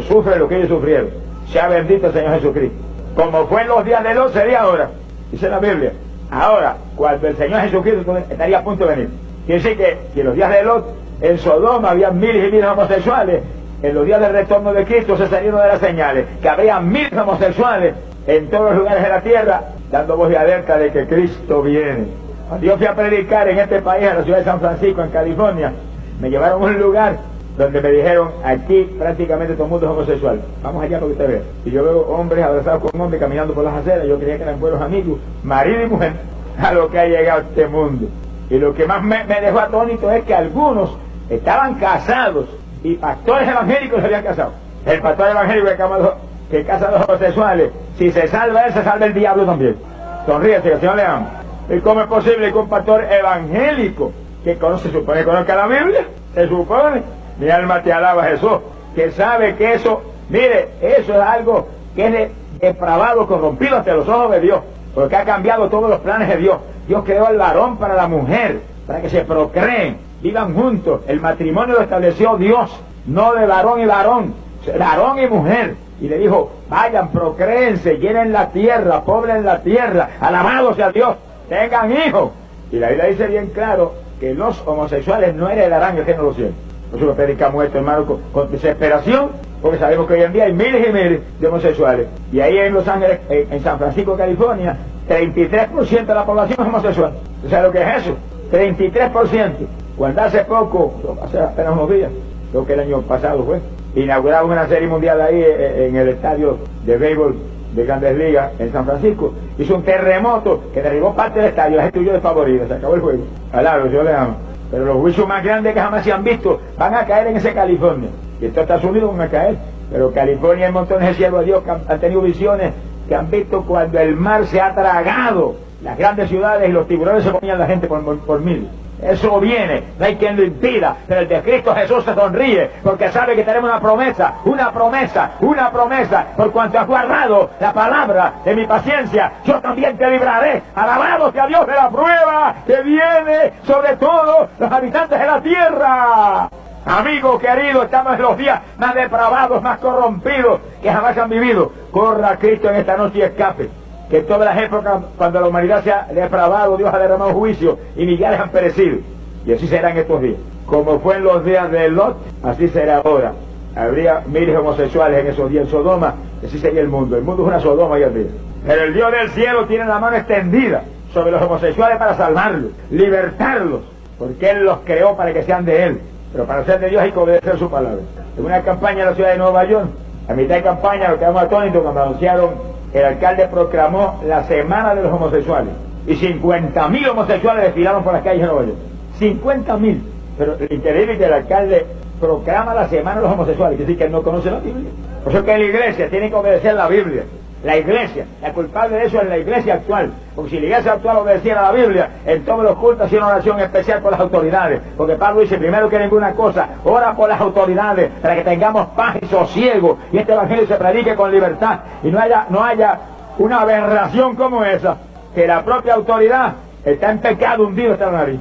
sufre lo que ellos sufrieron. Sea bendito el Señor Jesucristo. Como fue en los días de Lot, sería ahora. Dice la Biblia. Ahora, cuando el Señor Jesucristo estaría a punto de venir. Quiere decir que, en los días de Lot, en Sodoma había miles y miles de homosexuales. En los días del retorno de Cristo se salieron de las señales. Que habría miles de homosexuales en todos los lugares de la tierra, dando voz de alerta de que Cristo viene. Cuando yo fui a predicar en este país, en la ciudad de San Francisco, en California, me llevaron a un lugar donde me dijeron, aquí prácticamente todo el mundo es homosexual. Vamos allá para que usted vea. Y yo veo hombres abrazados con hombres caminando por las aceras. Yo creía que eran buenos amigos, marido y mujer, a lo que ha llegado este mundo. Y lo que más me, dejó atónito es que algunos estaban casados y pastores evangélicos se habían casado. El pastor evangélico que, que casa a los homosexuales, si se salva él, se salva el diablo también. Sonríe, que el Señor le ama. ¿Y cómo es posible que un pastor evangélico que conoce, se supone que conozca la Biblia? Se supone mi alma te alaba Jesús, que sabe que eso, mire, eso es algo que es depravado, corrompido ante los ojos de Dios, porque ha cambiado todos los planes de Dios. Dios creó al varón para la mujer, para que se procreen, vivan juntos. El matrimonio lo estableció Dios, no de varón y varón, varón y mujer. Y le dijo, vayan, procréense, llenen la tierra, poblen la tierra, alabados sea Dios, tengan hijos. Y la Biblia dice bien claro que los homosexuales no heredarán el género de los cielos. Nosotros predicamos esto, hermano, con, desesperación, porque sabemos que hoy en día hay miles y miles de homosexuales. Y ahí en Los Ángeles, en, San Francisco, California, 33% de la población es homosexual. ¿Tú sabes lo que es eso? 33%. Cuando hace poco, hace apenas unos días, creo que el año pasado fue, inauguramos una serie mundial ahí eh, eh, en el estadio de béisbol de Grandes Ligas en San Francisco. Hizo un terremoto que derribó parte del estadio, la gente huyó de favorita, se acabó el juego. Claro, yo le amo. Pero los juicios más grandes que jamás se han visto van a caer en ese California. Y estos Estados Unidos van a caer. Pero California hay montones de siervos de Dios que han, tenido visiones que han visto cuando el mar se ha tragado las grandes ciudades y los tiburones se ponían la gente por, por mil. Eso viene, no hay quien lo impida, pero el de Cristo Jesús se sonríe porque sabe que tenemos una promesa, una promesa, una promesa, por cuanto has guardado la palabra de mi paciencia, yo también te libraré. Alabado sea Dios de la prueba que viene sobre todos los habitantes de la tierra. Amigo querido, estamos en los días más depravados, más corrompidos que jamás han vivido. Corra Cristo en esta noche y escape que en todas las épocas, cuando la humanidad se ha depravado, Dios ha derramado juicio y millares han perecido. Y así será en estos días. Como fue en los días de Lot, así será ahora. Habría miles homosexuales en esos días en Sodoma, así sería el mundo. El mundo es una Sodoma hoy en día. Pero el Dios del cielo tiene la mano extendida sobre los homosexuales para salvarlos, libertarlos, porque Él los creó para que sean de Él. Pero para ser de Dios hay que obedecer su palabra. En una campaña en la ciudad de Nueva York, a mitad de campaña, lo quedamos atónitos cuando anunciaron el alcalde proclamó la semana de los homosexuales y 50.000 homosexuales desfilaron por las calles de Nueva York. 50.000. Pero lo increíble que el alcalde proclama la semana de los homosexuales, que decir que él no conoce la Biblia. Por eso que la iglesia tiene que obedecer la Biblia. La iglesia, la culpable de eso es la iglesia actual. Porque si la iglesia actual obedeciera la Biblia, en todos los cultos hacía una oración especial por las autoridades. Porque Pablo dice, primero que ninguna cosa, ora por las autoridades para que tengamos paz y sosiego. Y este evangelio se predique con libertad. Y no haya, no haya una aberración como esa, que la propia autoridad está en pecado hundido hasta la nariz.